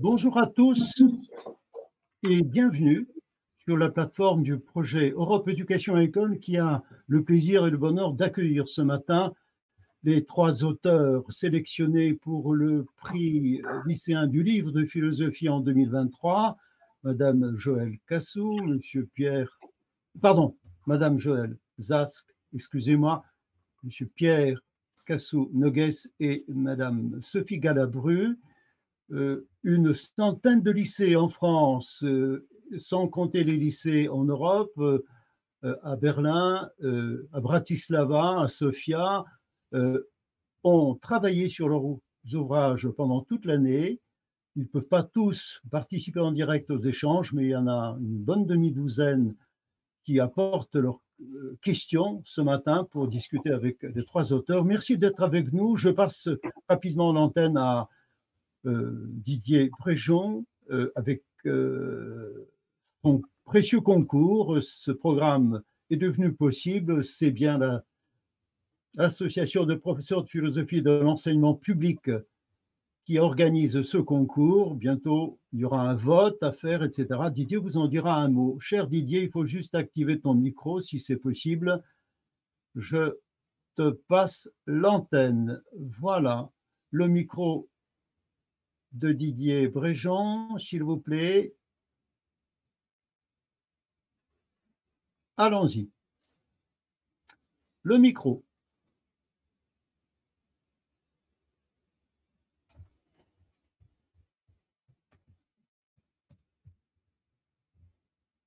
Bonjour à tous et bienvenue sur la plateforme du projet Europe Éducation École qui a le plaisir et le bonheur d'accueillir ce matin les trois auteurs sélectionnés pour le prix lycéen du livre de philosophie en 2023, Madame Joël Cassou, Monsieur Pierre, pardon, Madame Joël Zask, excusez-moi, Monsieur Pierre Cassou-Nogues et Madame Sophie Galabru. Euh, une centaine de lycées en France, euh, sans compter les lycées en Europe, euh, à Berlin, à Bratislava, à Sofia, ont travaillé sur leurs ouvrages pendant toute l'année. Ils ne peuvent pas tous participer en direct aux échanges, mais il y en a une bonne demi-douzaine qui apportent leurs questions ce matin pour discuter avec les trois auteurs. Merci d'être avec nous. Je passe rapidement l'antenne à Didier Préjon euh, avec euh, son précieux concours. Ce programme est devenu possible. C'est bien l'association de professeurs de philosophie de l'enseignement public qui organise ce concours. Bientôt, il y aura un vote à faire, etc. Didier vous en dira un mot. Cher Didier, il faut juste activer ton micro si c'est possible. Je te passe l'antenne. Voilà, le micro de Didier Bréjean, s'il vous plaît. Allons-y. Le micro.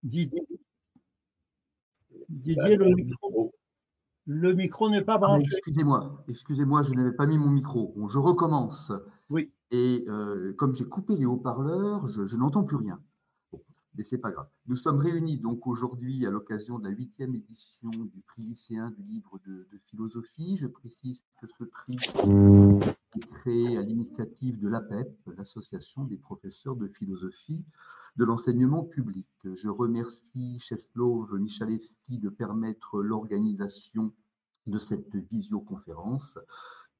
Didier, Didier le micro. Le micro n'est pas ah, branché. excusez-moi, excusez-moi, je n'avais pas mis mon micro. Bon, je recommence. Oui. Et euh, comme j'ai coupé les haut-parleurs, je, n'entends plus rien. mais c'est pas grave. Nous sommes réunis donc aujourd'hui à l'occasion de la huitième édition du prix lycéen du livre de, philosophie. Je précise que ce prix est créé à l'initiative de l'APEP, l'association des professeurs de philosophie de l'enseignement public. Je remercie Cheslov Michalewski de permettre l'organisation de cette visioconférence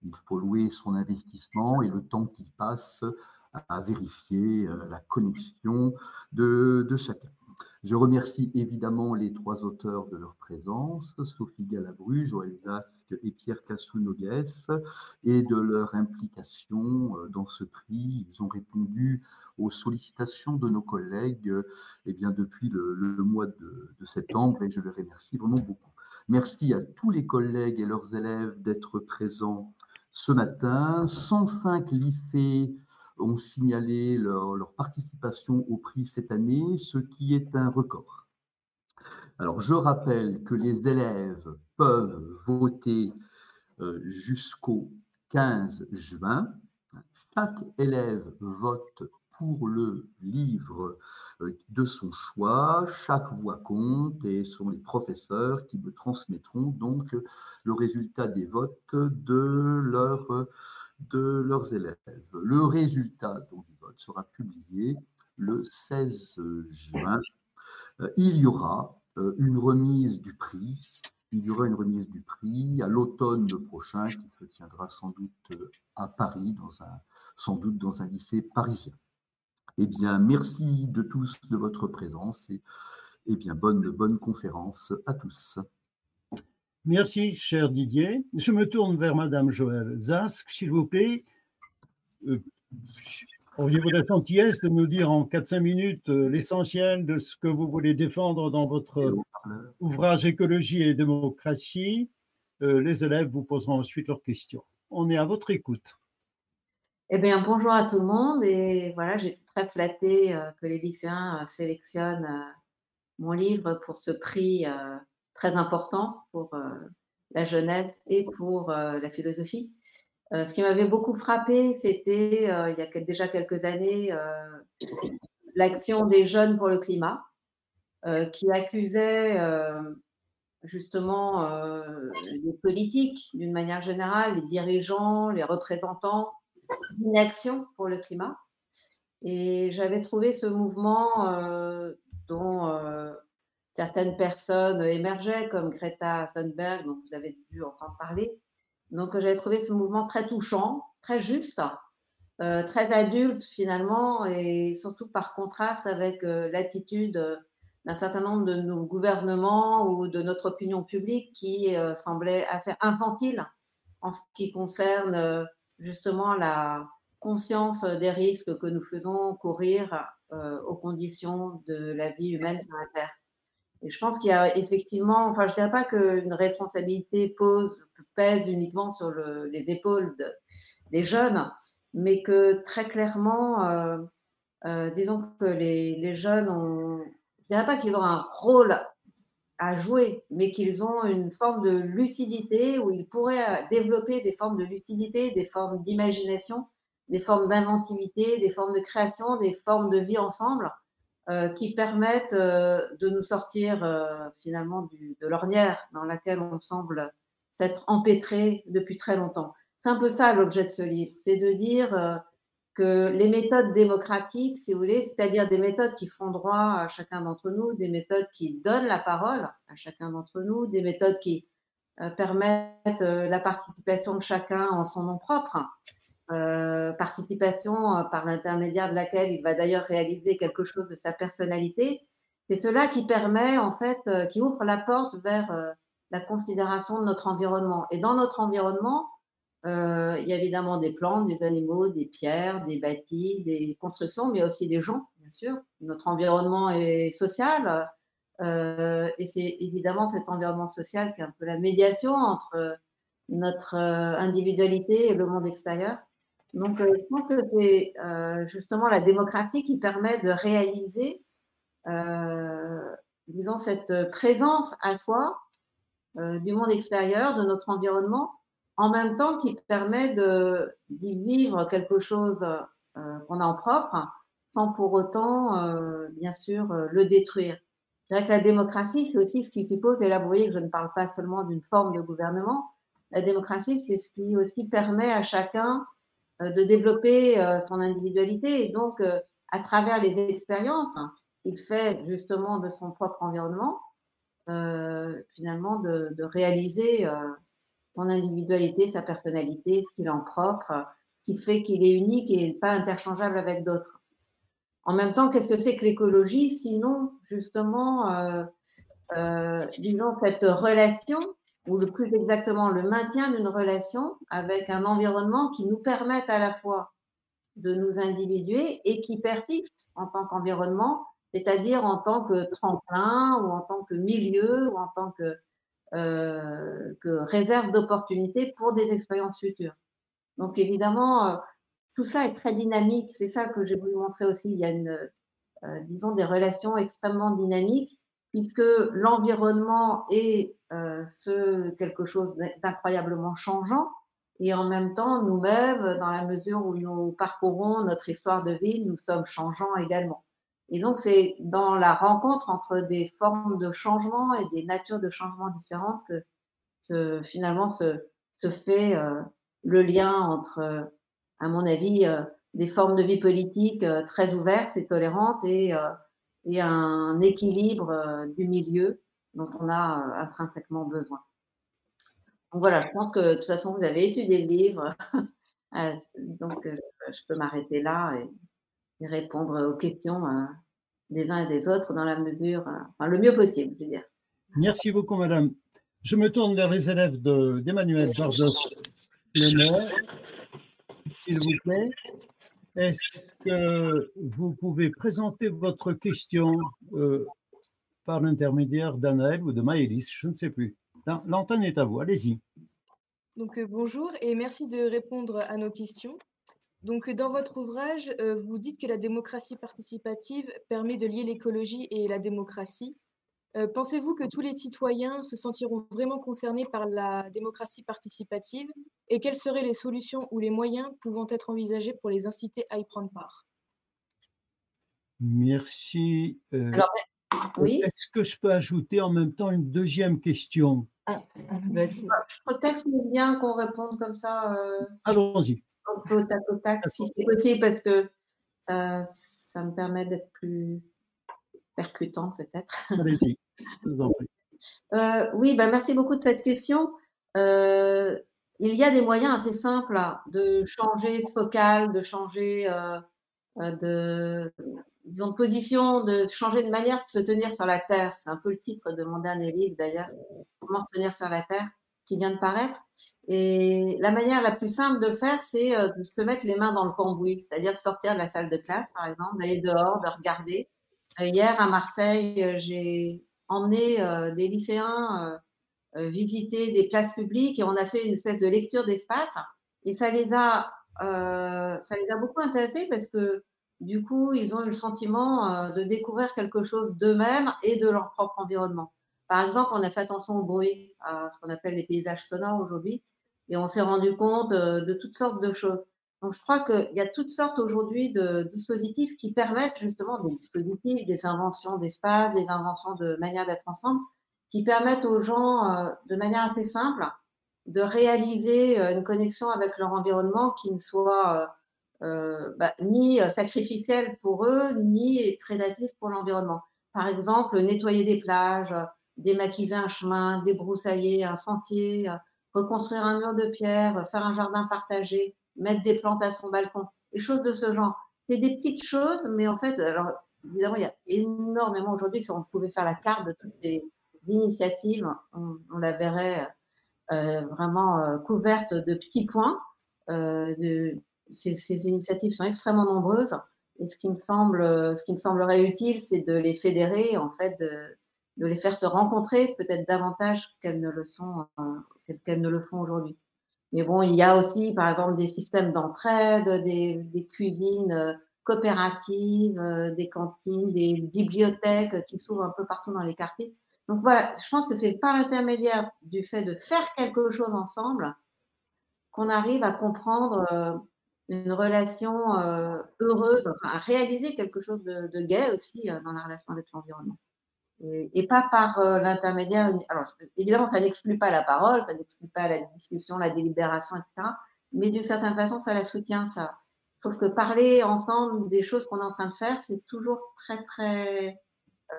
il faut louer son investissement et le temps qu'il passe à vérifier euh, la connexion de, chacun. Je remercie évidemment les trois auteurs de leur présence, Sophie Galabru, Joël Zasque et Pierre Cassou-Nogues, et de leur implication euh, dans ce prix. Ils ont répondu aux sollicitations de nos collègues euh, eh bien, depuis le, mois de, de, septembre et je les remercie vraiment beaucoup. Merci à tous les collègues et leurs élèves d'être présents ce matin. 105 lycées ont signalé leur, participation au prix cette année, ce qui est un record. Alors, je rappelle que les élèves peuvent voter euh, jusqu'au 15 juin. Chaque élève vote pour le livre euh, de son choix. Chaque voix compte et ce sont les professeurs qui me transmettront donc le résultat des votes de, de leurs élèves. Le résultat du vote sera publié le 16 juin. Euh, il y aura euh, une remise du prix. Il y aura une remise du prix à l'automne prochain qui se tiendra sans doute à Paris, sans doute dans un lycée parisien. Eh bien, merci de tous de votre présence et eh bien, bonne, bonne conférence à tous. Merci, cher Didier. Je me tourne vers Madame Joël Zask, s'il vous plaît. Euh, Auriez-vous la gentillesse de nous dire en 4-5 minutes euh, l'essentiel de ce que vous voulez défendre dans votre ouvrage Écologie et démocratie euh, Les élèves vous poseront ensuite leurs questions. On est à votre écoute. Eh bien, bonjour à tout le monde. Et voilà, très flattée euh, que les lycéens euh, sélectionnent euh, mon livre pour ce prix très important pour la jeunesse et pour la philosophie. ce qui m'avait beaucoup frappé, c'était il y a déjà quelques années l'action des jeunes pour le climat, qui accusait justement les politiques d'une manière générale, les dirigeants, les représentants inaction pour le climat. Et j'avais trouvé ce mouvement euh, dont euh, certaines personnes émergeaient, comme Greta Thunberg, dont vous avez dû entendre parler. Donc j'avais trouvé ce mouvement très touchant, très juste, euh, très adulte finalement, et surtout par contraste avec euh, l'attitude d'un certain nombre de nos gouvernements ou de notre opinion publique qui semblait assez infantile en ce qui concerne justement la conscience des risques que nous faisons courir aux conditions de la vie humaine sur la Terre. Et je pense qu'il y a effectivement, enfin, je ne dirais pas qu'une responsabilité pèse uniquement sur le, les épaules des jeunes, mais que très clairement, euh, euh, disons que les, les, jeunes ont, je ne dirais pas qu'ils ont un rôle à jouer, mais qu'ils ont une forme de lucidité où ils pourraient développer des formes de lucidité, des formes d'imagination, des formes d'inventivité, des formes de création, des formes de vie ensemble euh, qui permettent euh, de nous sortir euh, finalement de l'ornière dans laquelle on semble s'être empêtré depuis très longtemps. C'est un peu ça l'objet de ce livre, c'est de dire que les méthodes démocratiques, si vous voulez, c'est-à-dire des méthodes qui font droit à chacun d'entre nous, des méthodes qui donnent la parole à chacun d'entre nous, des méthodes qui permettent la participation de chacun en son nom propre, euh, participation euh, par l'intermédiaire de laquelle il va d'ailleurs réaliser quelque chose de sa personnalité, c'est cela qui permet en fait, euh, qui ouvre la porte vers la considération de notre environnement. Et dans notre environnement, il y a évidemment des plantes, des animaux, des pierres, des bâtis, des constructions, mais aussi des gens, bien sûr. Notre environnement est social, et c'est évidemment cet environnement social qui est un peu la médiation entre notre individualité et le monde extérieur. Donc, euh, je pense que c'est euh, justement la démocratie qui permet de réaliser, euh, disons, cette présence à soi du monde extérieur, de notre environnement, en même temps qui permet d'y vivre quelque chose qu'on a en propre, sans pour autant, bien sûr, le détruire. Je dirais que la démocratie, c'est aussi ce qui suppose, et là vous voyez que je ne parle pas seulement d'une forme de gouvernement, la démocratie, c'est ce qui aussi permet à chacun de développer euh, son individualité. Et donc, euh, à travers les expériences, il fait justement de son propre environnement, finalement, de, réaliser son individualité, sa personnalité, ce qu'il en propre, ce qui fait qu'il est unique et pas interchangeable avec d'autres. En même temps, qu'est-ce que c'est que l'écologie Sinon, justement, euh, disons, cette relation ou le plus exactement le maintien d'une relation avec un environnement qui nous permette à la fois de nous individuer et qui persiste en tant qu'environnement, c'est-à-dire en tant que tremplin ou en tant que milieu ou en tant que, euh, que réserve d'opportunités pour des expériences futures. Donc évidemment, euh, tout ça est très dynamique. C'est ça que j'ai voulu montrer aussi. Il y a une, euh, disons, des relations extrêmement dynamiques puisque l'environnement est euh, ce quelque chose d'incroyablement changeant et en même temps nous-mêmes, dans la mesure où nous parcourons notre histoire de vie, nous sommes changeants également. Et donc c'est dans la rencontre entre des formes de changement et des natures de changement différentes que, finalement se, se fait euh, le lien entre, à mon avis, euh, des formes de vie politique très ouvertes et tolérantes et et un équilibre euh, du milieu dont on a euh, intrinsèquement besoin. Donc voilà, je pense que de toute façon, vous avez étudié le livre, euh, donc je peux m'arrêter là et, répondre aux questions des uns et des autres dans la mesure, le mieux possible, je veux dire. Merci beaucoup, madame. Je me tourne vers les élèves d'Emmanuel Bardot, s'il vous plaît. Est-ce que vous pouvez présenter votre question euh, par l'intermédiaire d'Anaël ou de Maëlys Je ne sais plus. L'antenne est à vous, allez-y. Donc euh, bonjour et merci de répondre à nos questions. Donc dans votre ouvrage, euh, vous dites que la démocratie participative permet de lier l'écologie et la démocratie. Pensez-vous que tous les citoyens se sentiront vraiment concernés par la démocratie participative? Et quelles seraient les solutions ou les moyens pouvant être envisagés pour les inciter à y prendre part? Merci. Euh, oui? Est-ce que je peux ajouter en même temps une deuxième question? Ah, Vas-y. Je peut-être bien qu'on réponde comme ça. Euh, Allons-y. Au tac au tac, si c'est possible, parce que ça, ça me permet d'être plus percutant peut-être. Allez-y, je vous en prie. Euh, oui, bah, merci beaucoup de cette question. Euh, il y a des moyens assez simples de changer de focal, de changer de, disons, de position, de changer de manière de se tenir sur la Terre. C'est un peu le titre de mon dernier livre d'ailleurs, Comment se tenir sur la Terre, qui vient de paraître. Et la manière la plus simple de le faire, c'est euh, de se mettre les mains dans le cambouis, c'est-à-dire de sortir de la salle de classe, par exemple, d'aller dehors, de regarder. Euh, hier, à Marseille, euh, j'ai emmené des lycéens visiter des places publiques et on a fait une espèce de lecture d'espace. Et ça les a, ça les a beaucoup intéressés parce que du coup, ils ont eu le sentiment de découvrir quelque chose d'eux-mêmes et de leur propre environnement. Par exemple, on a fait attention au bruit, à ce qu'on appelle les paysages sonores aujourd'hui, et on s'est rendu compte euh, de toutes sortes de choses. Donc, je crois qu'il y a toutes sortes aujourd'hui de dispositifs qui permettent justement des dispositifs, des inventions d'espace, des inventions de manière d'être ensemble, qui permettent aux gens, euh, de manière assez simple, de réaliser euh, une connexion avec leur environnement qui ne soit bah, ni sacrificielle pour eux, ni prédatrice pour l'environnement. Par exemple, nettoyer des plages, démaquiller un chemin, débroussailler un sentier, euh, reconstruire un mur de pierre, faire un jardin partagé, mettre des plantes à son balcon, des choses de ce genre. C'est des petites choses, mais en fait, alors évidemment, il y a énormément aujourd'hui, si on pouvait faire la carte de toutes ces initiatives, on, la verrait euh, vraiment euh, couverte de petits points. de, ces, initiatives sont extrêmement nombreuses. Et ce qui me semble, ce qui me semblerait utile, c'est de les fédérer, en fait, de, de les faire se rencontrer peut-être davantage qu'elles ne le sont, euh, qu'elles ne le font aujourd'hui. Mais bon, il y a aussi, par exemple, des systèmes d'entraide, des, cuisines euh, coopératives, euh, des cantines, des bibliothèques qui s'ouvrent un peu partout dans les quartiers. Donc voilà, je pense que c'est par l'intermédiaire du fait de faire quelque chose ensemble qu'on arrive à comprendre une relation heureuse, enfin, à réaliser quelque chose de, de gai aussi dans la relation avec l'environnement et, pas par euh, l'intermédiaire. Alors, évidemment, ça n'exclut pas la parole, ça n'exclut pas la discussion, la délibération, etc. Mais d'une certaine façon, ça la soutient, ça. Sauf que parler ensemble des choses qu'on est en train de faire, c'est toujours très, très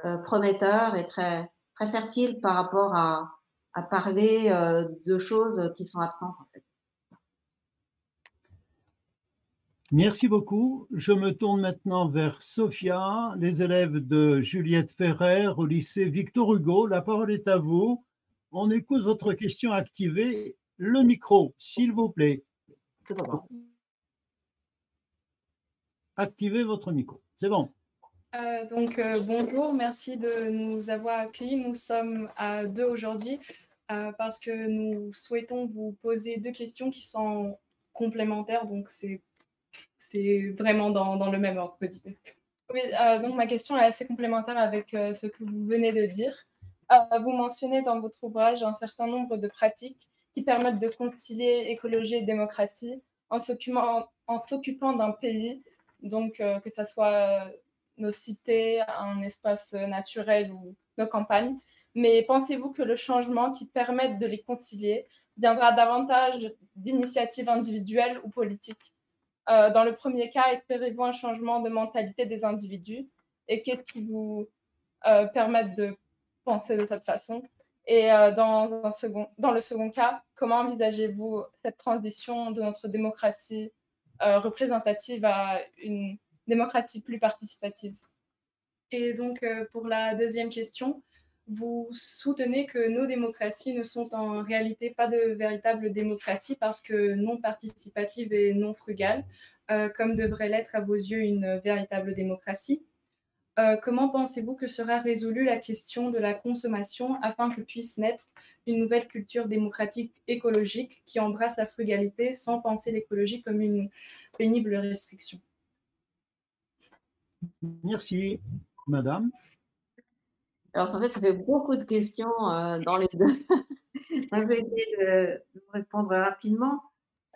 euh, prometteur et très, très fertile par rapport à, à parler euh, de choses qui sont absentes, en fait. Merci beaucoup. Je me tourne maintenant vers Sophia, les élèves de Juliette Ferrer au lycée Victor Hugo. La parole est à vous. On écoute votre question. Activez le micro, s'il vous plaît. Activez votre micro. C'est bon. Euh, donc, euh, bonjour, merci de nous avoir accueillis. Nous sommes à deux aujourd'hui euh, parce que nous souhaitons vous poser deux questions qui sont complémentaires. Donc, c'est c'est vraiment dans, le même ordre. Oui, euh, donc ma question est assez complémentaire avec euh, ce que vous venez de dire. Euh, vous mentionnez dans votre ouvrage un certain nombre de pratiques qui permettent de concilier écologie et démocratie en s'occupant d'un pays, donc que ce soit nos cités, un espace naturel ou nos campagnes. Mais pensez-vous que le changement qui permette de les concilier viendra davantage d'initiatives individuelles ou politiques? Euh, dans le premier cas, espérez-vous un changement de mentalité des individus? Et qu'est-ce qui vous euh, permet de penser de cette façon? Et euh, dans, le second cas, comment envisagez-vous cette transition de notre démocratie représentative à une démocratie plus participative? Et donc, pour la deuxième question, vous soutenez que nos démocraties ne sont en réalité pas de véritables démocraties parce que non participatives et non frugales, euh, comme devrait l'être à vos yeux une véritable démocratie. Euh, comment pensez-vous que sera résolue la question de la consommation afin que puisse naître une nouvelle culture démocratique écologique qui embrasse la frugalité sans penser l'écologie comme une pénible restriction? Merci, Madame. Alors, en fait, ça fait beaucoup de questions euh, dans les deux. je vais essayer de, répondre rapidement.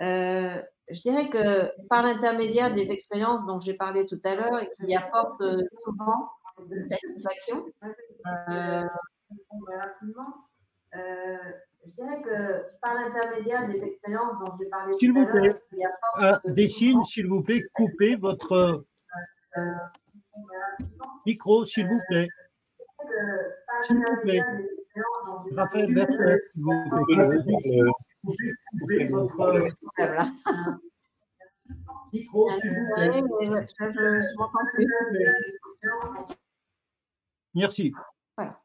Euh, je dirais que par l'intermédiaire des expériences dont j'ai parlé tout à l'heure et qui apportent euh, souvent de satisfaction, euh, je dirais que par l'intermédiaire des expériences dont j'ai parlé tout à l'heure, qui apportent des signes, s'il vous plaît, coupez votre micro, s'il vous plaît. S'il vous plaît. Raphaël s'il vous plaît. Merci. Voilà.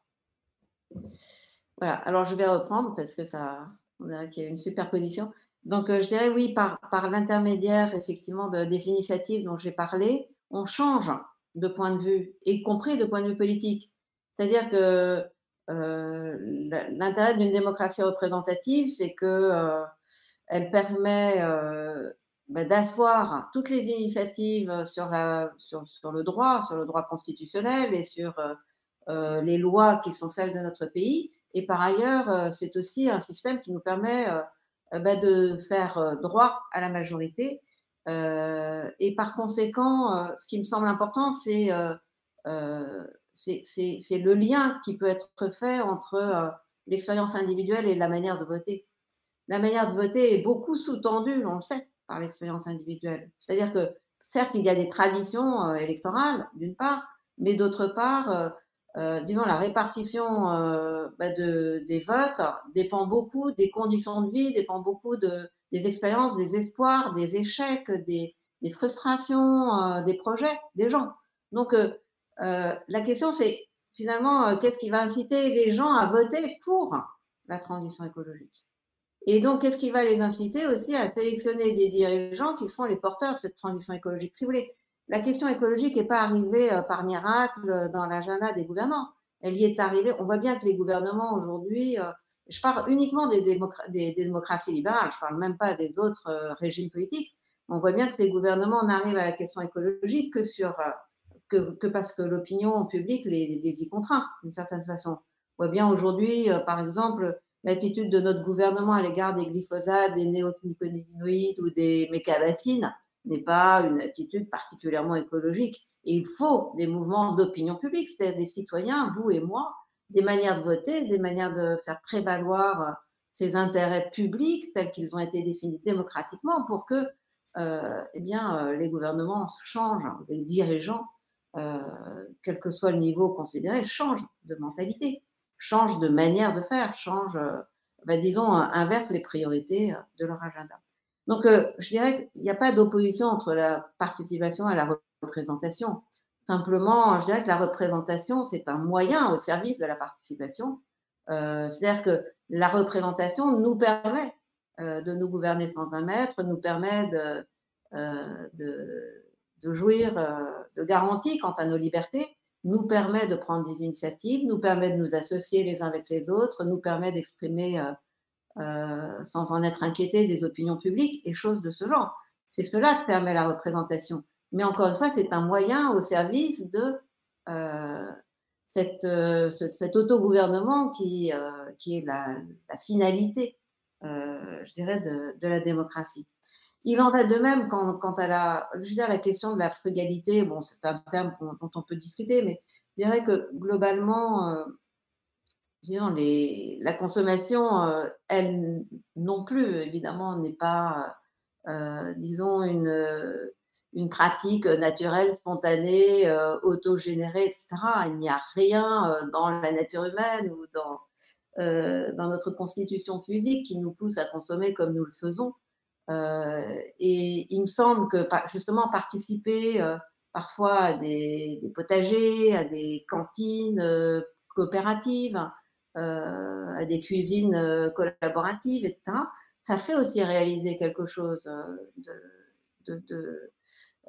Voilà, alors je vais reprendre parce que ça, on dirait qu'il y a une superposition. Donc, euh, je dirais oui, par, par l'intermédiaire effectivement de, des initiatives dont j'ai parlé, on change de point de vue, y compris de point de vue politique. C'est-à-dire que euh, l'intérêt d'une démocratie représentative, c'est que euh, elle permet bah, d'asseoir toutes les initiatives sur, le droit, sur le droit constitutionnel et sur les lois qui sont celles de notre pays, et par ailleurs, euh, c'est aussi un système qui nous permet euh, euh, bah, de faire droit à la majorité. et par conséquent, ce qui me semble important, c'est c'est le lien qui peut être fait entre l'expérience individuelle et la manière de voter. La manière de voter est beaucoup sous-tendue, on le sait, par l'expérience individuelle. C'est-à-dire que certes, il y a des traditions électorales, d'une part, mais d'autre part, euh, disons, la répartition euh, bah de, des votes dépend beaucoup des conditions de vie, dépend beaucoup de, des expériences, des espoirs, des échecs, des, des frustrations, euh, des projets des gens. Donc, euh, euh, la question, c'est finalement, qu'est-ce qui va inciter les gens à voter pour la transition écologique? Et donc, qu'est-ce qui va les inciter aussi à sélectionner des dirigeants qui sont les porteurs de cette transition écologique? Si vous voulez, la question écologique n'est pas arrivée euh, par miracle euh, dans l'agenda des gouvernants. Elle y est arrivée. On voit bien que les gouvernements aujourd'hui, euh, je parle uniquement des, démocraties libérales, je ne parle même pas des autres régimes politiques. On voit bien que les gouvernements n'arrivent à la question écologique que, sur, que, parce que l'opinion publique les, y contraint d'une certaine façon. On voit bien aujourd'hui, par exemple, l'attitude de notre gouvernement à l'égard des glyphosates, des néonicotinoïdes ou des mécabacines n'est pas une attitude particulièrement écologique. Il faut des mouvements d'opinion publique, c'est-à-dire des citoyens, vous et moi, des manières de voter, des manières de faire prévaloir ces intérêts publics tels qu'ils ont été définis démocratiquement pour que euh, eh bien, euh, les gouvernements changent, les dirigeants, euh, quel que soit le niveau considéré, changent de mentalité, changent de manière de faire, changent, ben, disons, inversent les priorités de leur agenda. Donc, euh, je dirais qu'il n'y a pas d'opposition entre la participation et la représentation. Simplement, je dirais que la représentation, c'est un moyen au service de la participation. Euh, C'est-à-dire que la représentation nous permet euh, de nous gouverner sans un maître, nous permet euh, de, de jouir euh, de garanties quant à nos libertés, nous permet de prendre des initiatives, nous permet de nous associer les uns avec les autres, nous permet d'exprimer euh, euh, sans en être inquiété des opinions publiques et choses de ce genre. C'est cela qui permet la représentation. Mais encore une fois, c'est un moyen au service de cette, cet autogouvernement qui, qui est la, finalité, je dirais, de, la démocratie. Il en va de même quant, quant à la, la question de la frugalité. Bon, c'est un terme dont on peut discuter, mais je dirais que globalement, les, la consommation, euh, elle non plus, évidemment, n'est pas, euh, disons, une, pratique naturelle, spontanée, euh, autogénérée, etc. Il n'y a rien euh, dans la nature humaine ou euh, dans notre constitution physique qui nous pousse à consommer comme nous le faisons. Et il me semble que, justement, participer parfois à des, potagers, à des cantines coopératives, euh, à des cuisines euh, collaboratives, etc. Ça fait aussi réaliser quelque chose euh, de,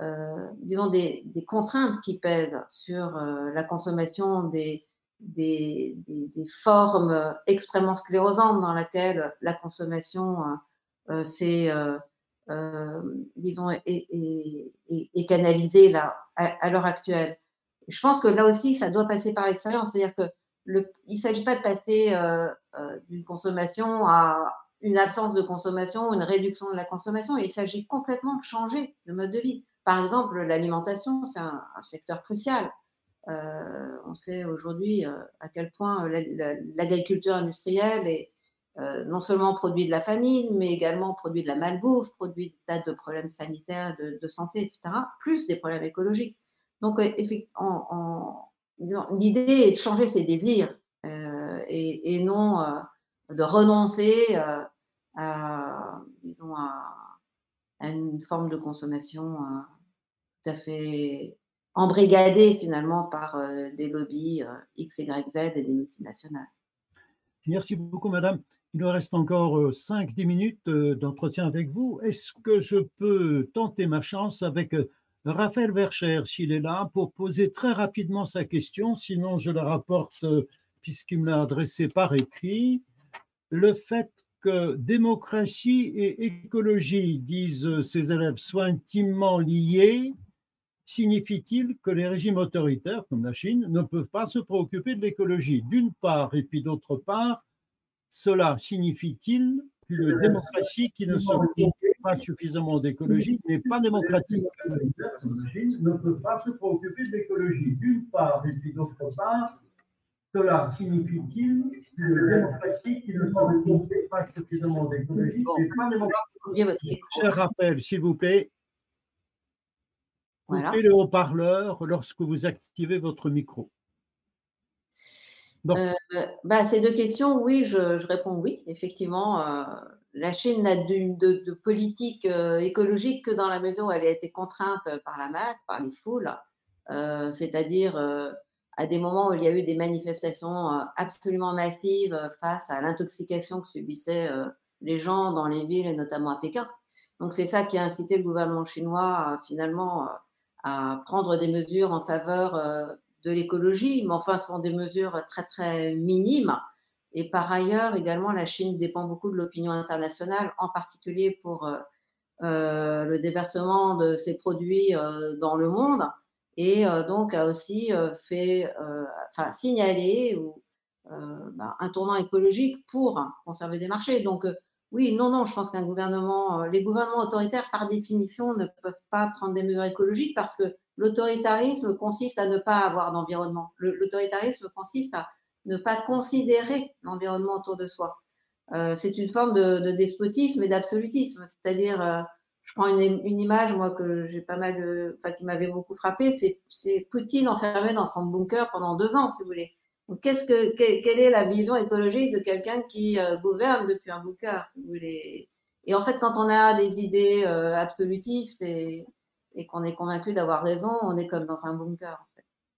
euh, disons des, contraintes qui pèsent sur euh, la consommation des, des, formes extrêmement sclérosantes dans laquelle la consommation euh, c'est disons est, est, est, canalisée là à, l'heure actuelle. je pense que là aussi ça doit passer par l'expérience, c'est-à-dire que le, il ne s'agit pas de passer euh, euh, d'une consommation à une absence de consommation, une réduction de la consommation. Il s'agit complètement de changer de mode de vie. Par exemple, l'alimentation, c'est un, secteur crucial. Euh, on sait aujourd'hui euh, à quel point l'agriculture industrielle est euh, non seulement produit de la famine, mais également produit de la malbouffe, produit des tas de problèmes sanitaires, de, de santé, etc., plus des problèmes écologiques. Donc, en, l'idée est de changer ses désirs euh, et, non euh, de renoncer euh, à, disons, à, une forme de consommation tout à fait embrigadée finalement par des lobbies X, Y, Z et des multinationales. Merci beaucoup, madame. Il nous reste encore 5-10 minutes d'entretien avec vous. Est-ce que je peux tenter ma chance avec Raphaël Vercher, s'il est là, pour poser très rapidement sa question, sinon je la rapporte puisqu'il me l'a adressée par écrit. Le fait que démocratie et écologie, disent ses élèves, soient intimement liés, signifie-t-il que les régimes autoritaires, comme la Chine, ne peuvent pas se préoccuper de l'écologie D'une part, et puis d'autre part, cela signifie-t-il qu'une démocratie qui ne se préoccupe pas suffisamment d'écologie n'est pas démocratique? Ne peut pas se préoccuper de l'écologie D'une part, et puis d'autre part, cela signifie-t-il qu'une démocratie qui ne se préoccupe pas suffisamment d'écologie n'est pas démocratique? Cher Raphaël, s'il vous plaît, Coupez le haut-parleur lorsque vous activez votre micro. Euh, bah, ces deux questions, oui, je, réponds oui. Effectivement, euh, la Chine n'a de, de, politique euh, écologique que dans la mesure où elle a été contrainte par la masse, par les foules, c'est-à-dire à des moments où il y a eu des manifestations absolument massives face à l'intoxication que subissaient les gens dans les villes et notamment à Pékin. Donc c'est ça qui a incité le gouvernement chinois finalement à prendre des mesures en faveur de l'écologie, mais enfin, ce sont des mesures très, très minimes. Et par ailleurs, également, la Chine dépend beaucoup de l'opinion internationale, en particulier pour euh, euh, le déversement de ses produits dans le monde, et donc a aussi fait, enfin, signaler ben, un tournant écologique pour conserver des marchés. Donc, oui, non, non, je pense qu'un gouvernement, euh, les gouvernements autoritaires, par définition, ne peuvent pas prendre des mesures écologiques parce que l'autoritarisme consiste à ne pas avoir d'environnement. L'autoritarisme consiste à ne pas considérer l'environnement autour de soi. Euh, c'est une forme de, despotisme et d'absolutisme. C'est-à-dire, euh, je prends une, image, moi, que j'ai pas mal, enfin, qui m'avait beaucoup frappé, c'est Poutine enfermé dans son bunker pendant deux ans, si vous voulez. Quelle est la vision écologique de quelqu'un qui euh, gouverne depuis un bunker Et en fait, quand on a des idées absolutistes qu'on est convaincu d'avoir raison, on est comme dans un bunker.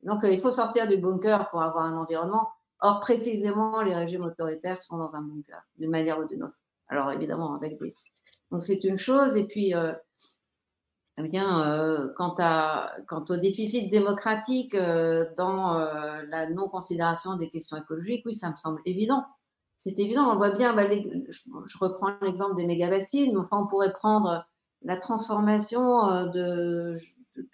Donc, euh, il faut sortir du bunker pour avoir un environnement. Or, précisément, les régimes autoritaires sont dans un bunker, d'une manière ou d'une autre. Alors, évidemment, avec des. Donc, c'est une chose. Et puis, eh bien, euh, quant, à, quant au déficit démocratique euh, dans euh, la non-considération des questions écologiques, oui, ça me semble évident. C'est évident, on voit bien, bah, je, reprends l'exemple des mégabassines, enfin, on pourrait prendre la transformation de,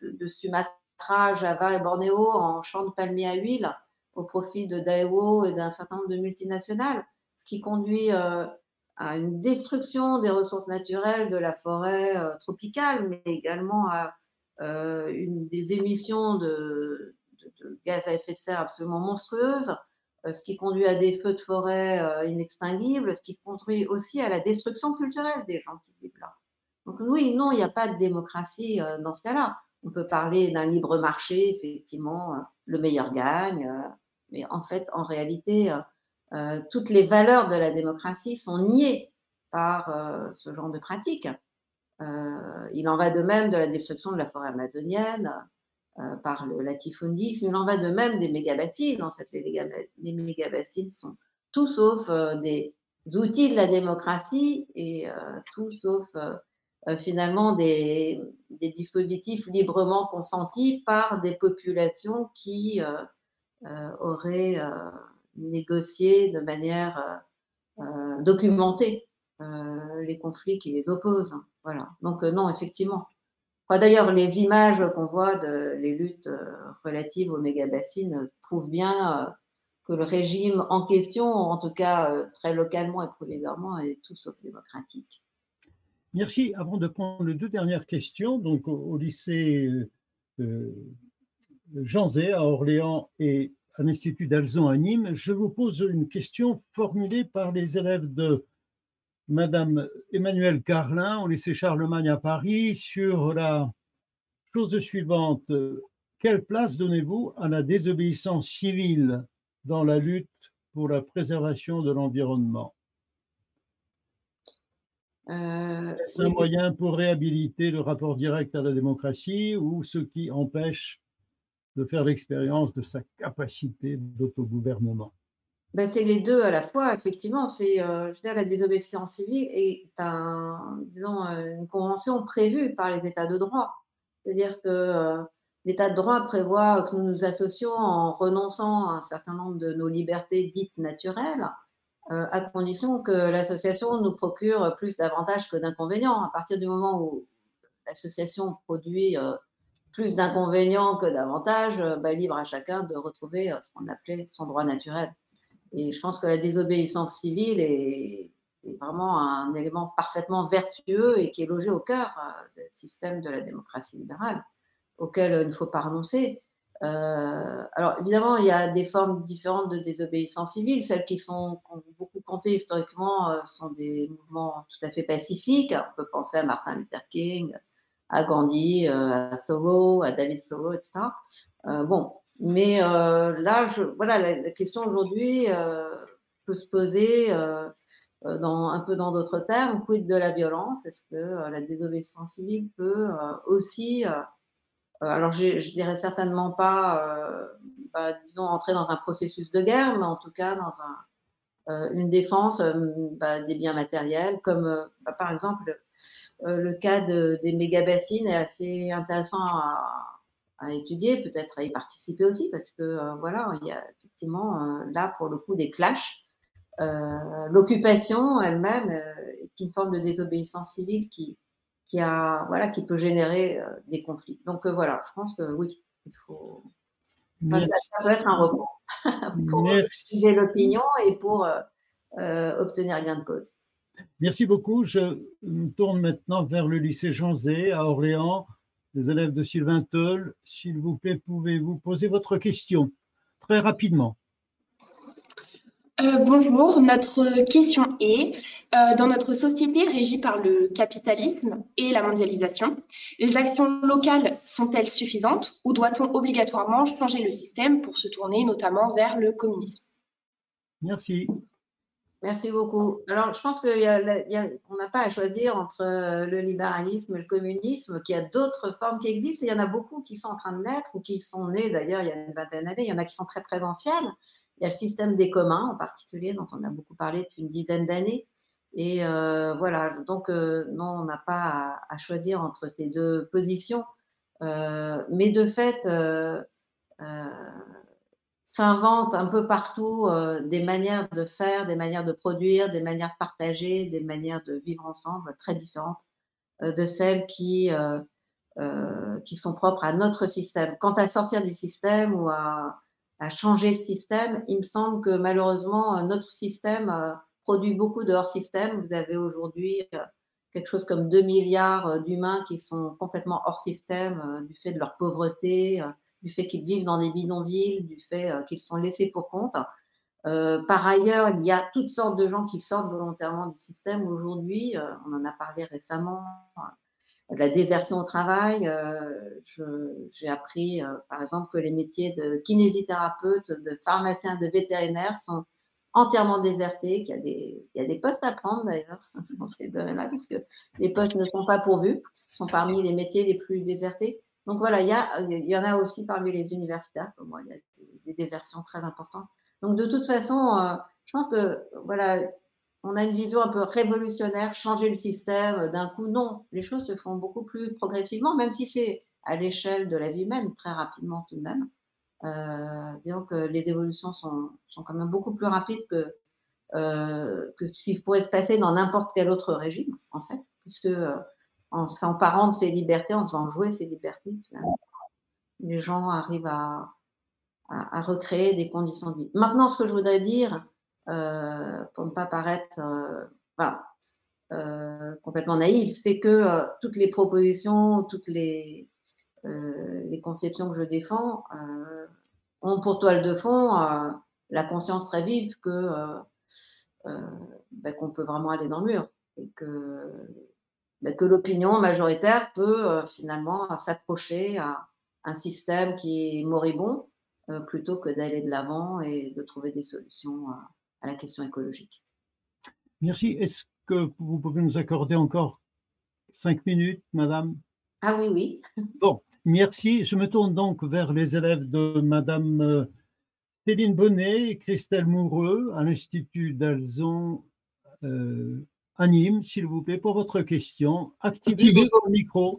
de, Sumatra, Java et Bornéo en champs de palmiers à huile au profit de Daewoo et d'un certain nombre de multinationales, ce qui conduit à une destruction des ressources naturelles de la forêt euh, tropicale, mais également à euh, des émissions de, gaz à effet de serre absolument monstrueuses, euh, ce qui conduit à des feux de forêt inextinguibles, ce qui conduit aussi à la destruction culturelle des gens qui vivent là. Donc oui, non, il n'y a pas de démocratie dans ce cas-là. On peut parler d'un libre marché, effectivement, le meilleur gagne, mais en fait, en réalité, euh, toutes les valeurs de la démocratie sont niées par euh, ce genre de pratique. Euh, il en va de même de la destruction de la forêt amazonienne par le latifundisme, il en va de même des mégabassines. En fait, les, mégabassines sont tout sauf des outils de la démocratie et tout sauf finalement des, dispositifs librement consentis par des populations qui auraient négocier de manière euh, euh, documentée euh, les conflits qui les opposent. Voilà. Donc non, effectivement. D'ailleurs, les images qu'on voit de les luttes relatives aux mégabassines prouvent bien que le régime en question, en tout cas très localement et provisoirement, est tout sauf démocratique. Merci. Avant de prendre les deux dernières questions, donc au, lycée Jean Zé à Orléans et à l'Institut d'Alzon à Nîmes, je vous pose une question formulée par les élèves de Madame Emmanuelle Carlin au lycée Charlemagne à Paris sur la chose suivante. Quelle place donnez-vous à la désobéissance civile dans la lutte pour la préservation de l'environnement? Est-ce un moyen pour réhabiliter le rapport direct à la démocratie ou ce qui empêche de faire l'expérience de sa capacité d'autogouvernement? Ben, c'est les deux à la fois, effectivement. C'est, euh, la désobéissance civile est un, disons, une convention prévue par les États de droit. C'est-à-dire que euh, l'État de droit prévoit que nous nous associons en renonçant à un certain nombre de nos libertés dites naturelles, euh, à condition que l'association nous procure plus d'avantages que d'inconvénients. À partir du moment où l'association produit plus d'inconvénients que d'avantages, ben, libre à chacun de retrouver ce qu'on appelait son droit naturel. Et je pense que la désobéissance civile est, vraiment un élément parfaitement vertueux et qui est logé au cœur euh, du système de la démocratie libérale, auquel il ne faut pas renoncer. Euh, alors évidemment, il y a des formes différentes de désobéissance civile. Celles qui sont ont beaucoup compté historiquement euh, sont des mouvements tout à fait pacifiques. On peut penser à Martin Luther King, à Gandhi, à Thoreau, à David Thoreau, etc. bon, mais euh, là, voilà, la, question aujourd'hui euh, peut se poser euh, dans, un peu dans d'autres termes. Quid de la violence? Est-ce que la désobéissance civile peut aussi, alors je, je dirais certainement pas, bah, disons, entrer dans un processus de guerre, mais en tout cas dans un, une défense bah, des biens matériels, comme bah, par exemple le cas de, des méga-bassines est assez intéressant à, à étudier, peut-être à y participer aussi, parce que euh, voilà, il y a effectivement euh, là pour le coup des clashs. Euh, l'occupation elle-même est une forme de désobéissance civile qui, qui, a, voilà, qui peut générer des conflits. Donc voilà, je pense que oui, il faut. ça peut être un recours pour utiliser l'opinion et pour obtenir gain de cause. Merci beaucoup. Je me tourne maintenant vers le lycée Jean Zé à Orléans les élèves de Sylvain Toll. S'il vous plaît, pouvez-vous poser votre question très rapidement? Euh, bonjour, notre question est, euh, dans notre société régie par le capitalisme et la mondialisation, les actions locales sont-elles suffisantes ou doit-on obligatoirement changer le système pour se tourner notamment vers le communisme? Merci. Merci beaucoup. Alors, je pense qu'on n'a pas à choisir entre euh, le libéralisme et le communisme, qu'il y a d'autres formes qui existent. il y en a beaucoup qui sont en train de naître ou qui sont nées d'ailleurs il y a une vingtaine d'années. Il y en a qui sont très présentielles. Il y a le système des communs en particulier, dont on a beaucoup parlé depuis une dizaine d'années. Et euh, voilà, donc euh, non, on n'a pas à, choisir entre ces deux positions. mais de fait, s'inventent un peu partout euh, des manières de faire, des manières de produire, des manières de partager, des manières de vivre ensemble très différentes euh, de celles qui, euh, qui sont propres à notre système. Quant à sortir du système ou à, à changer le système, il me semble que malheureusement, notre système produit beaucoup de hors-système. Vous avez aujourd'hui quelque chose comme 2 milliards d'humains qui sont complètement hors système du fait de leur pauvreté, du fait qu'ils vivent dans des bidonvilles, du fait euh, qu'ils sont laissés pour compte. Euh, par ailleurs, il y a toutes sortes de gens qui sortent volontairement du système aujourd'hui. Euh, on en a parlé récemment. De la désertion au travail. J'ai appris, par exemple, que les métiers de kinésithérapeute, de pharmacien, de vétérinaire sont entièrement désertés, qu'il y, a des postes à prendre d'ailleurs dans ces domaines-là, puisque les postes ne sont pas pourvus, sont parmi les métiers les plus désertés. Donc voilà, il y, y, en a aussi parmi les universitaires, comme moi, il y a des, désertions très importantes. Donc de toute façon, euh, je pense que voilà, on a une vision un peu révolutionnaire, changer le système euh, d'un coup. Non, les choses se font beaucoup plus progressivement, même si c'est à l'échelle de la vie humaine, très rapidement tout de même. Euh, disons que les évolutions sont, sont, quand même beaucoup plus rapides que, euh, que ce qui pourrait se passer dans n'importe quel autre régime, en fait, puisque euh, en s'emparant de ses libertés, en faisant jouer ses libertés, les gens arrivent à, à, recréer des conditions de vie. Maintenant, ce que je voudrais dire, pour ne pas paraître euh, euh, complètement naïf, c'est que toutes les propositions, toutes les, conceptions que je défends ont pour toile de fond la conscience très vive que ben, qu'on peut vraiment aller dans le mur et que que l'opinion majoritaire peut euh, finalement s'accrocher à un système qui est moribond euh, plutôt que d'aller de l'avant et de trouver des solutions à, la question écologique. Merci. Est-ce que vous pouvez nous accorder encore cinq minutes, madame? Ah oui, oui. Bon, merci. Je me tourne donc vers les élèves de madame euh, Céline Bonnet et Christelle Moureux à l'Institut d'Alzon euh, à Nîmes, s'il vous plaît, pour votre question. Activez votre micro.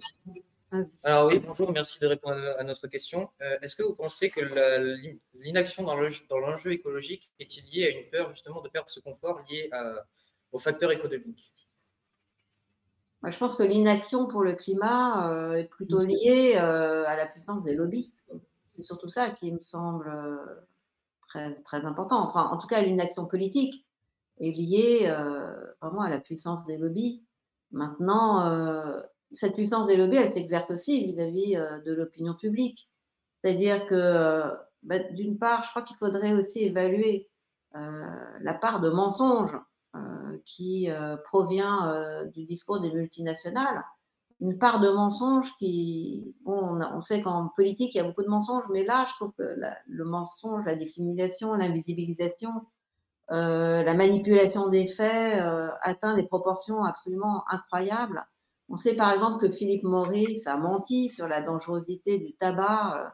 Alors oui, bonjour, merci de répondre à notre question. Euh, est-ce que vous pensez que l'inaction dans l'enjeu écologique est-il liée à une peur justement de perdre ce confort lié aux facteurs économiques Je pense que l'inaction pour le climat euh, est plutôt liée euh, à la puissance des lobbies. C'est surtout ça qui me semble très, très important. Enfin, en tout cas, l'inaction politique est liée vraiment à la puissance des lobbies. Maintenant, cette puissance des lobbies, elle s'exerce aussi vis-à-vis euh, de l'opinion publique. C'est-à-dire que, euh, bah, d'une part, je crois qu'il faudrait aussi évaluer euh, la part de mensonges qui provient du discours des multinationales. Une part de mensonges qui, bon, on, sait qu'en politique, il y a beaucoup de mensonges, mais là, je trouve que le mensonge, la dissimulation, l'invisibilisation, la manipulation des faits atteint des proportions absolument incroyables. On sait par exemple que Philippe Maurice a menti sur la dangerosité du tabac, euh,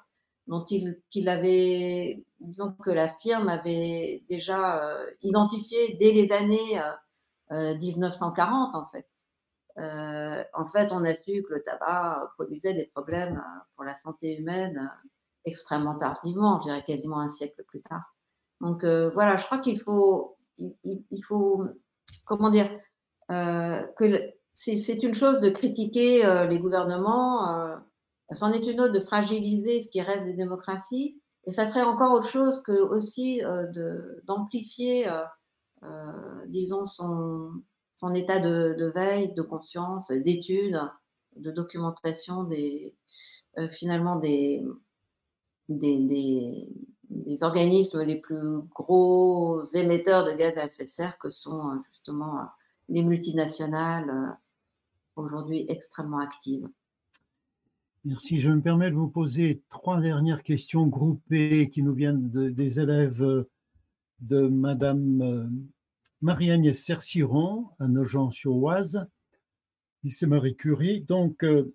dont il, avait, disons que la firme avait déjà euh, identifié dès les années 1940 euh, en fait. en fait, on a su que le tabac produisait des problèmes pour la santé humaine extrêmement tardivement, je dirais quasiment un siècle plus tard. Donc voilà, je crois qu'il faut, il, faut, comment dire, que c'est une chose de critiquer euh, les gouvernements, euh, c'en est une autre de fragiliser ce qui reste des démocraties, et ça ferait encore autre chose que aussi euh, d'amplifier, disons, son, état de, veille, de conscience, d'étude, de documentation des, finalement des, organismes les plus gros émetteurs de gaz à effet de serre que sont justement les multinationales aujourd'hui extrêmement active. Merci. Je me permets de vous poser trois dernières questions groupées qui nous viennent des élèves de Madame euh, Marie-Agnès Cerciron à Nogent-sur-Oise, lycée Marie Curie. Donc, euh,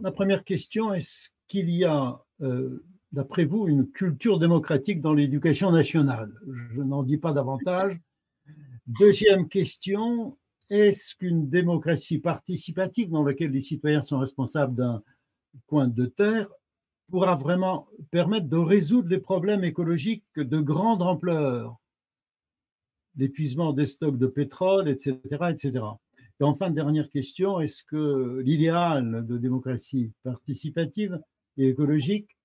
la première question, est-ce qu'il y a, euh, d'après vous, une culture démocratique dans l'éducation nationale? Je n'en dis pas davantage. Deuxième question, est-ce qu'une démocratie participative dans laquelle les citoyens sont responsables d'un coin de terre pourra vraiment permettre de résoudre les problèmes écologiques de grande ampleur? L'épuisement des stocks de pétrole, etc. etc. Et enfin, dernière question, est-ce que l'idéal de démocratie participative et écologique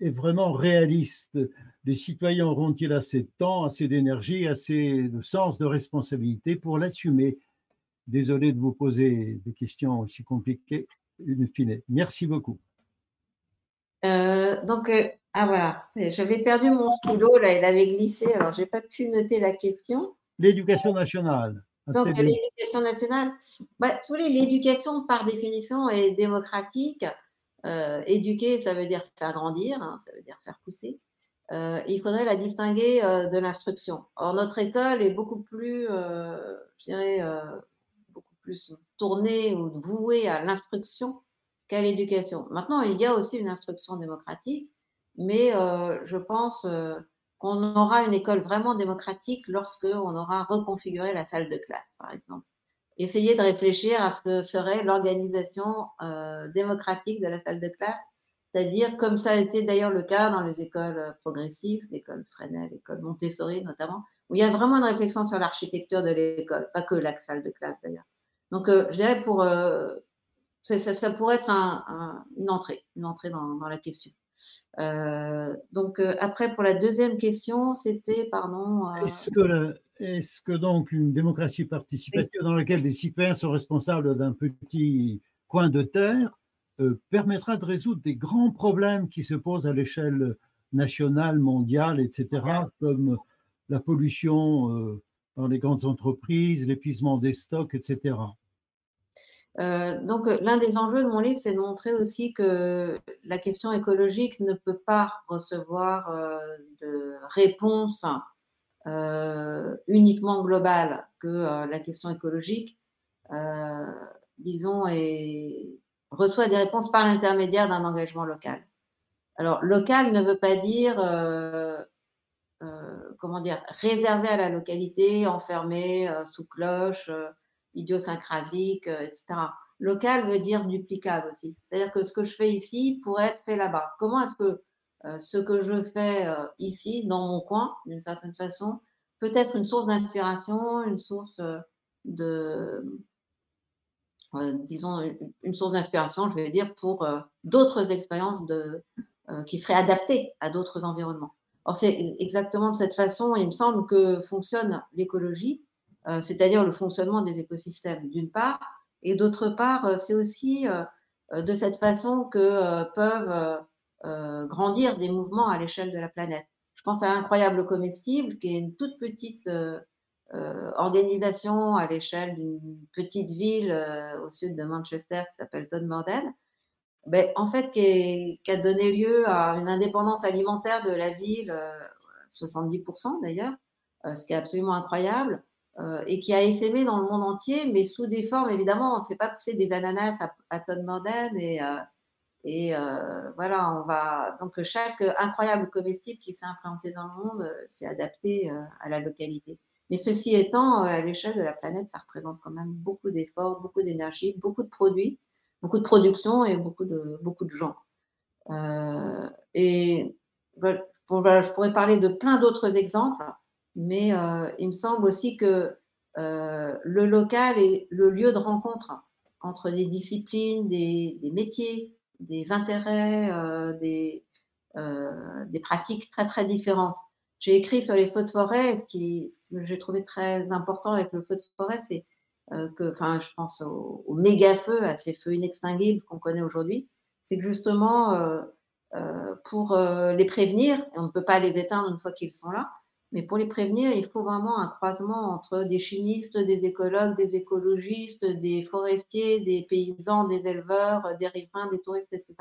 est vraiment réaliste? Les citoyens auront-ils assez de temps, assez d'énergie, assez de sens de responsabilité pour l'assumer? Désolé de vous poser des questions aussi compliquées, une fine. Merci beaucoup. Euh, donc, euh, ah voilà, j'avais perdu mon stylo, là, il avait glissé, alors je n'ai pas pu noter la question. L'éducation nationale. Donc, l'éducation nationale, bah, l'éducation, par définition, est démocratique. Euh, éduquer, ça veut dire faire grandir, hein, ça veut dire faire pousser. il faudrait la distinguer de l'instruction. Or, notre école est beaucoup plus, je dirais, plus tourné ou voué à l'instruction qu'à l'éducation. Maintenant, il y a aussi une instruction démocratique, mais euh, je pense euh, qu'on aura une école vraiment démocratique lorsque on aura reconfiguré la salle de classe, par exemple. Essayez de réfléchir à ce que serait l'organisation euh, démocratique de la salle de classe, c'est-à-dire comme ça a été d'ailleurs le cas dans les écoles progressistes, l'école Fresnel, l'école Montessori notamment, où il y a vraiment une réflexion sur l'architecture de l'école, pas que la salle de classe d'ailleurs. Donc, euh, je dirais pour. Euh, ça, pourrait être une entrée, une entrée dans, la question. Euh, donc, après, pour la deuxième question, c'était, pardon. Est-ce que, donc une démocratie participative dans laquelle les citoyens sont responsables d'un petit coin de terre permettra de résoudre des grands problèmes qui se posent à l'échelle nationale, mondiale, etc., comme la pollution dans les grandes entreprises, l'épuisement des stocks, etc. Euh, donc, euh, l'un des enjeux de mon livre, c'est de montrer aussi que la question écologique ne peut pas recevoir euh, de réponse uniquement globale que la question écologique, disons, reçoit des réponses par l'intermédiaire d'un engagement local. Alors, local ne veut pas dire, comment dire, réservé à la localité, enfermé sous cloche, idiosyncrasique, etc. Local veut dire duplicable aussi. C'est-à-dire que ce que je fais ici pourrait être fait là-bas. Comment est-ce que euh, ce que je fais euh, ici, dans mon coin, d'une certaine façon, peut être une source d'inspiration, une source euh, de, disons, une source d'inspiration, je vais dire, pour d'autres expériences qui seraient adaptées à d'autres environnements. Alors, c'est exactement de cette façon, il me semble, que fonctionne l'écologie, c'est-à-dire le fonctionnement des écosystèmes, d'une part, et d'autre part, c'est aussi de cette façon que peuvent euh, grandir des mouvements à l'échelle de la planète. Je pense à Incroyable Comestible, qui est une toute petite euh, euh, organisation à l'échelle d'une petite ville au sud de Manchester qui s'appelle Todmorden, ben, en fait, qui, a donné lieu à une indépendance alimentaire de la ville, 70% d'ailleurs, ce qui est absolument incroyable, et qui a essaimé dans le monde entier, mais sous des formes, évidemment, on ne fait pas pousser des ananas à, à Todmorden et et euh, voilà, on va donc chaque incroyable comestible qui s'est implanté dans le monde euh, s'est adapté euh, à la localité. Mais ceci étant, à l'échelle de la planète, ça représente quand même beaucoup d'efforts, beaucoup d'énergie, beaucoup de produits, beaucoup de production et beaucoup de, beaucoup de gens. et voilà, je pourrais parler de plein d'autres exemples, mais il me semble aussi que le local est le lieu de rencontre entre des disciplines, des, métiers, des intérêts, euh, des, euh, des pratiques très très différentes. J'ai écrit sur les feux de forêt, ce, qui, que j'ai trouvé très important avec le feu de forêt, c'est euh, que, enfin, je pense aux, méga feux, à ces feux inextinguibles qu'on connaît aujourd'hui, c'est que justement, pour les prévenir, on ne peut pas les éteindre une fois qu'ils sont là, mais pour les prévenir, il faut vraiment un croisement entre des chimistes, des écologues, des écologistes, des forestiers, des paysans, des éleveurs, des riverains, des touristes, etc.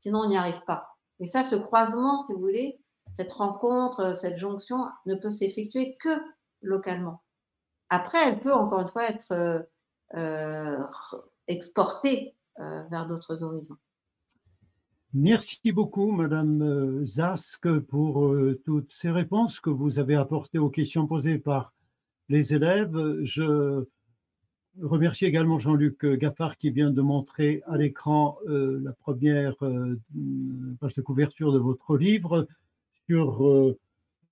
Sinon, on n'y arrive pas. Et ça, ce croisement, si vous voulez, cette rencontre, cette jonction ne peut s'effectuer que localement. Après, elle peut encore une fois être euh, euh, exportée euh, vers d'autres horizons. Merci beaucoup, Madame Zask, pour toutes ces réponses que vous avez apportées aux questions posées par les élèves. Je remercie également Jean-Luc Gaffard qui vient de montrer à l'écran la première page de couverture de votre livre sur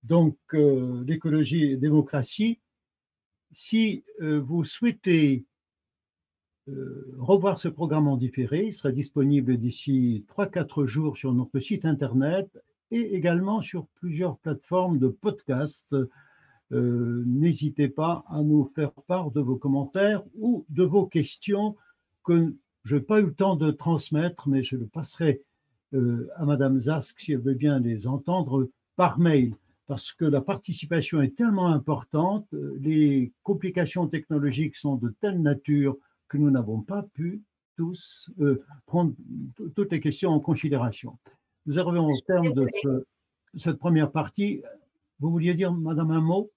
donc l'écologie et démocratie. Si vous souhaitez euh, revoir ce programme en différé. Il sera disponible d'ici 3-4 jours sur notre site internet et également sur plusieurs plateformes de podcast. Euh, n'hésitez pas à nous faire part de vos commentaires ou de vos questions que je n'ai pas eu le temps de transmettre, mais je le passerai euh, à Madame Zask si elle veut bien les entendre par mail, parce que la participation est tellement importante, les complications technologiques sont de telle nature que nous n'avons pas pu tous euh, prendre toutes les questions en considération. Nous arrivons au terme de cette première partie. Vous vouliez dire, Madame, un mot?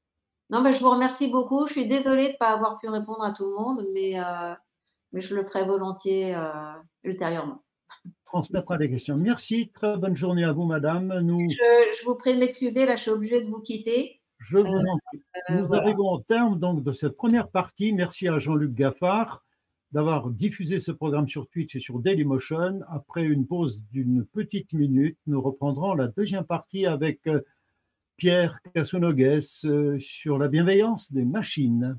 Non, mais je vous remercie beaucoup. Je suis désolée de ne pas avoir pu répondre à tout le monde, mais, euh, mais je le ferai volontiers euh, ultérieurement. Transmettra les questions. Merci. Très bonne journée à vous, Madame. Nous... Je, vous prie de m'excuser. Là, je suis obligée de vous quitter. Je vous en prie. Nous arrivons au terme donc, de cette première partie. Merci à Jean-Luc Gaffard d'avoir diffusé ce programme sur Twitch et sur Dailymotion. Après une pause d'une petite minute, nous reprendrons la deuxième partie avec euh, Pierre Cassonogues euh, sur la bienveillance des machines.